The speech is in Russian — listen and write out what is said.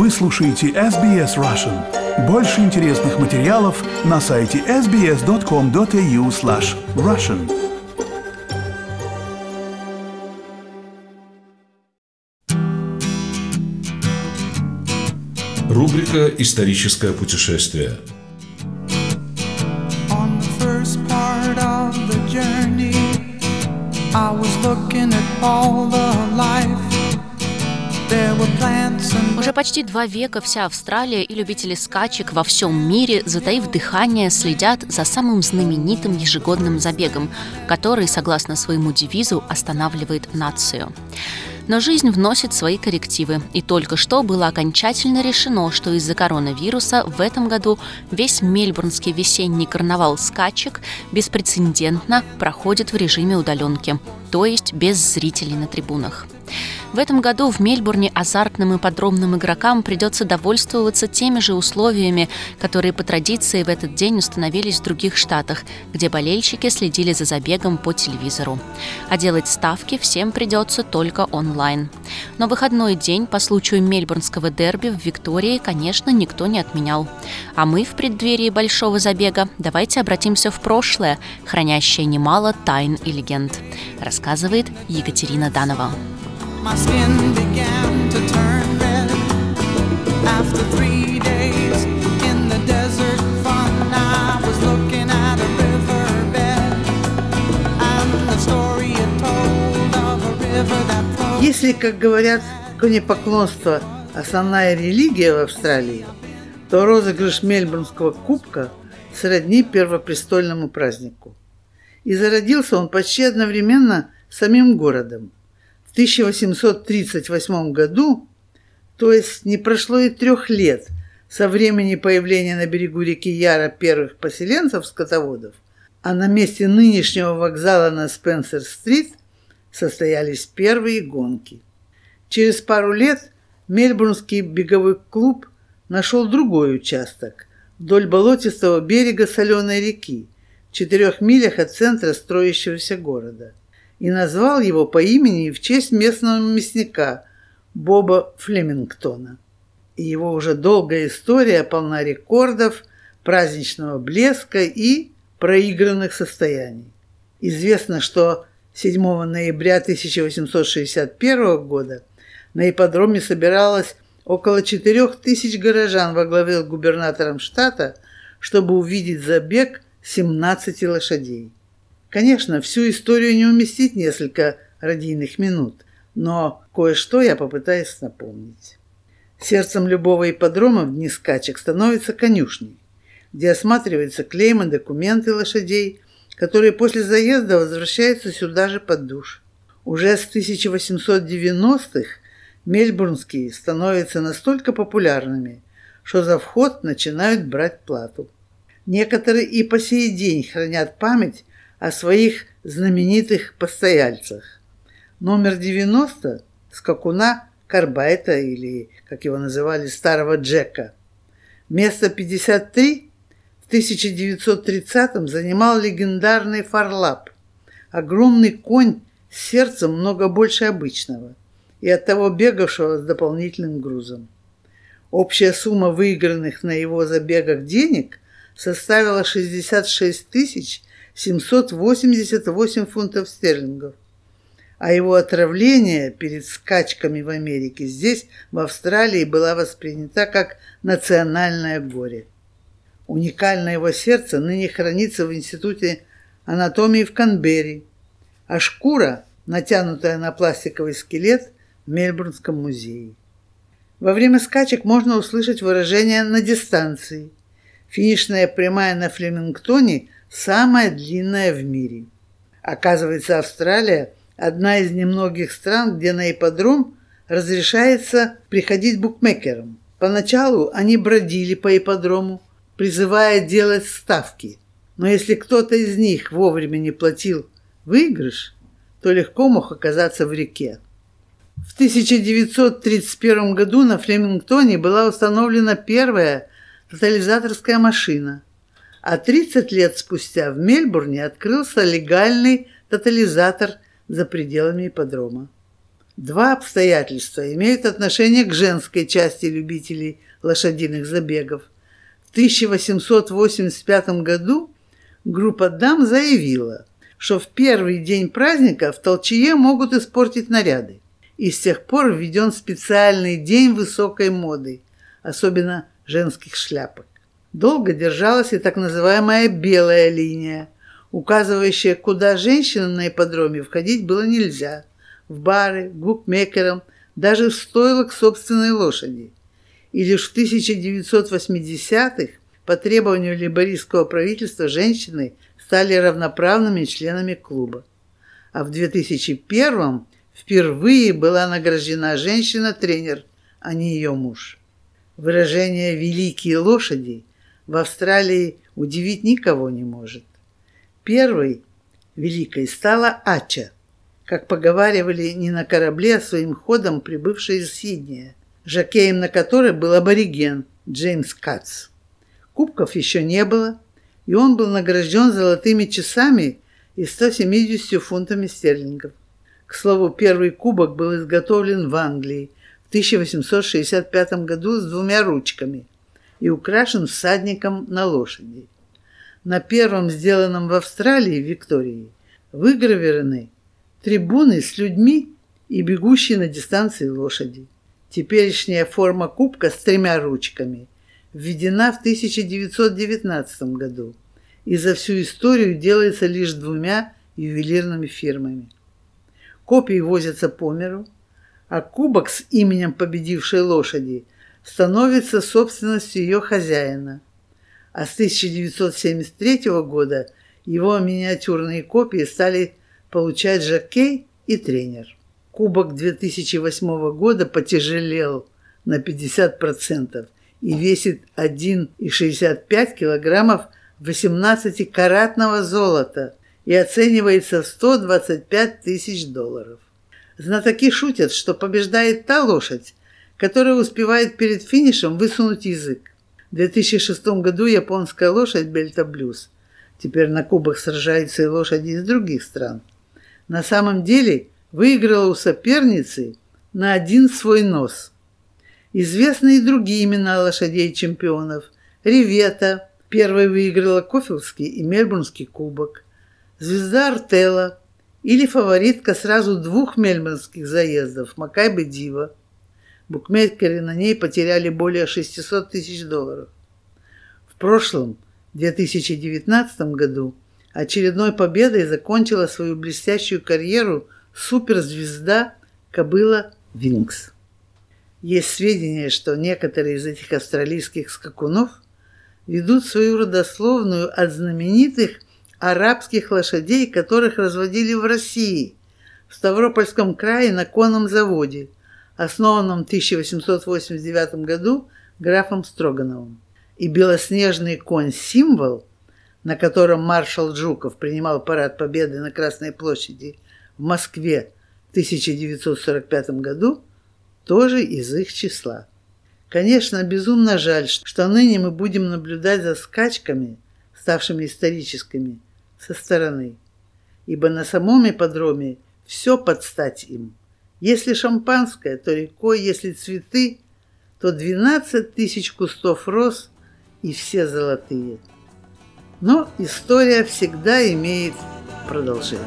Вы слушаете SBS Russian. Больше интересных материалов на сайте sbs.com.au slash russian. Рубрика «Историческое путешествие». I was looking at all the life. Уже почти два века вся Австралия и любители скачек во всем мире, затаив дыхание, следят за самым знаменитым ежегодным забегом, который, согласно своему девизу, останавливает нацию. Но жизнь вносит свои коррективы, и только что было окончательно решено, что из-за коронавируса в этом году весь мельбурнский весенний карнавал скачек беспрецедентно проходит в режиме удаленки, то есть без зрителей на трибунах. В этом году в Мельбурне азартным и подробным игрокам придется довольствоваться теми же условиями, которые по традиции в этот день установились в других штатах, где болельщики следили за забегом по телевизору. А делать ставки всем придется только онлайн. Но выходной день по случаю мельбурнского дерби в Виктории, конечно, никто не отменял. А мы в преддверии большого забега давайте обратимся в прошлое, хранящее немало тайн и легенд, рассказывает Екатерина Данова. Если, как говорят, конепоклонство – основная религия в Австралии, то розыгрыш Мельбурнского кубка сродни первопрестольному празднику. И зародился он почти одновременно с самим городом. В 1838 году, то есть не прошло и трех лет со времени появления на берегу реки Яра первых поселенцев-скотоводов, а на месте нынешнего вокзала на Спенсер-стрит состоялись первые гонки. Через пару лет Мельбурнский беговой клуб нашел другой участок вдоль болотистого берега соленой реки, в четырех милях от центра строящегося города, и назвал его по имени в честь местного мясника Боба Флемингтона. И его уже долгая история полна рекордов, праздничного блеска и проигранных состояний. Известно, что 7 ноября 1861 года на ипподроме собиралось около 4000 горожан во главе с губернатором штата, чтобы увидеть забег 17 лошадей. Конечно, всю историю не уместить несколько радийных минут, но кое-что я попытаюсь напомнить. Сердцем любого ипподрома в дни скачек становится конюшней, где осматриваются клеймы, документы лошадей, которые после заезда возвращаются сюда же под душ. Уже с 1890-х мельбурнские становятся настолько популярными, что за вход начинают брать плату. Некоторые и по сей день хранят память о своих знаменитых постояльцах. Номер 90 скакуна Карбайта или, как его называли, старого Джека. Место 53 в 1930-м занимал легендарный Фарлап. Огромный конь с сердцем много больше обычного и оттого бегавшего с дополнительным грузом. Общая сумма выигранных на его забегах денег составила 66 тысяч 788 фунтов стерлингов. А его отравление перед скачками в Америке здесь, в Австралии, была воспринята как национальное горе. Уникальное его сердце ныне хранится в Институте анатомии в Канберре, а шкура, натянутая на пластиковый скелет, в Мельбурнском музее. Во время скачек можно услышать выражение «на дистанции». Финишная прямая на Флемингтоне самая длинная в мире. Оказывается, Австралия – одна из немногих стран, где на ипподром разрешается приходить букмекерам. Поначалу они бродили по ипподрому, призывая делать ставки. Но если кто-то из них вовремя не платил выигрыш, то легко мог оказаться в реке. В 1931 году на Флемингтоне была установлена первая тотализаторская машина, а 30 лет спустя в Мельбурне открылся легальный тотализатор за пределами ипподрома. Два обстоятельства имеют отношение к женской части любителей лошадиных забегов. В 1885 году группа дам заявила, что в первый день праздника в толчее могут испортить наряды. И с тех пор введен специальный день высокой моды, особенно женских шляпок. Долго держалась и так называемая «белая линия», указывающая, куда женщинам на ипподроме входить было нельзя – в бары, букмекерам, даже в стойло к собственной лошади. И лишь в 1980-х по требованию либористского правительства женщины стали равноправными членами клуба. А в 2001 впервые была награждена женщина-тренер, а не ее муж. Выражение «великие лошади» в Австралии удивить никого не может. Первой великой стала Ача, как поговаривали не на корабле, а своим ходом прибывшей из Сиднея, жакеем на которой был абориген Джеймс Кац. Кубков еще не было, и он был награжден золотыми часами и 170 фунтами стерлингов. К слову, первый кубок был изготовлен в Англии 1865 году с двумя ручками и украшен всадником на лошади. На первом, сделанном в Австралии, Виктории, выгравированы трибуны с людьми и бегущие на дистанции лошади. Теперешняя форма кубка с тремя ручками введена в 1919 году и за всю историю делается лишь двумя ювелирными фирмами. Копии возятся по миру, а кубок с именем победившей лошади становится собственностью ее хозяина. А с 1973 года его миниатюрные копии стали получать жокей и тренер. Кубок 2008 года потяжелел на 50% и весит 1,65 килограммов 18-каратного золота и оценивается в 125 тысяч долларов. Знатоки шутят, что побеждает та лошадь, которая успевает перед финишем высунуть язык. В 2006 году японская лошадь Бельта Блюз. Теперь на кубах сражаются и лошади из других стран. На самом деле выиграла у соперницы на один свой нос. Известны и другие имена лошадей-чемпионов. Ревета первой выиграла Кофилский и Мельбурнский кубок. Звезда Артела или фаворитка сразу двух мельбурнских заездов Макайбы Дива. Букмекеры на ней потеряли более 600 тысяч долларов. В прошлом, 2019 году, очередной победой закончила свою блестящую карьеру суперзвезда кобыла Винкс. Есть сведения, что некоторые из этих австралийских скакунов ведут свою родословную от знаменитых арабских лошадей, которых разводили в России, в Ставропольском крае на конном заводе, основанном в 1889 году графом Строгановым. И белоснежный конь-символ, на котором маршал Жуков принимал парад Победы на Красной площади в Москве в 1945 году, тоже из их числа. Конечно, безумно жаль, что ныне мы будем наблюдать за скачками, ставшими историческими, со стороны, ибо на самом ипподроме все под стать им. Если шампанское, то рекой, если цветы, то 12 тысяч кустов роз и все золотые. Но история всегда имеет продолжение.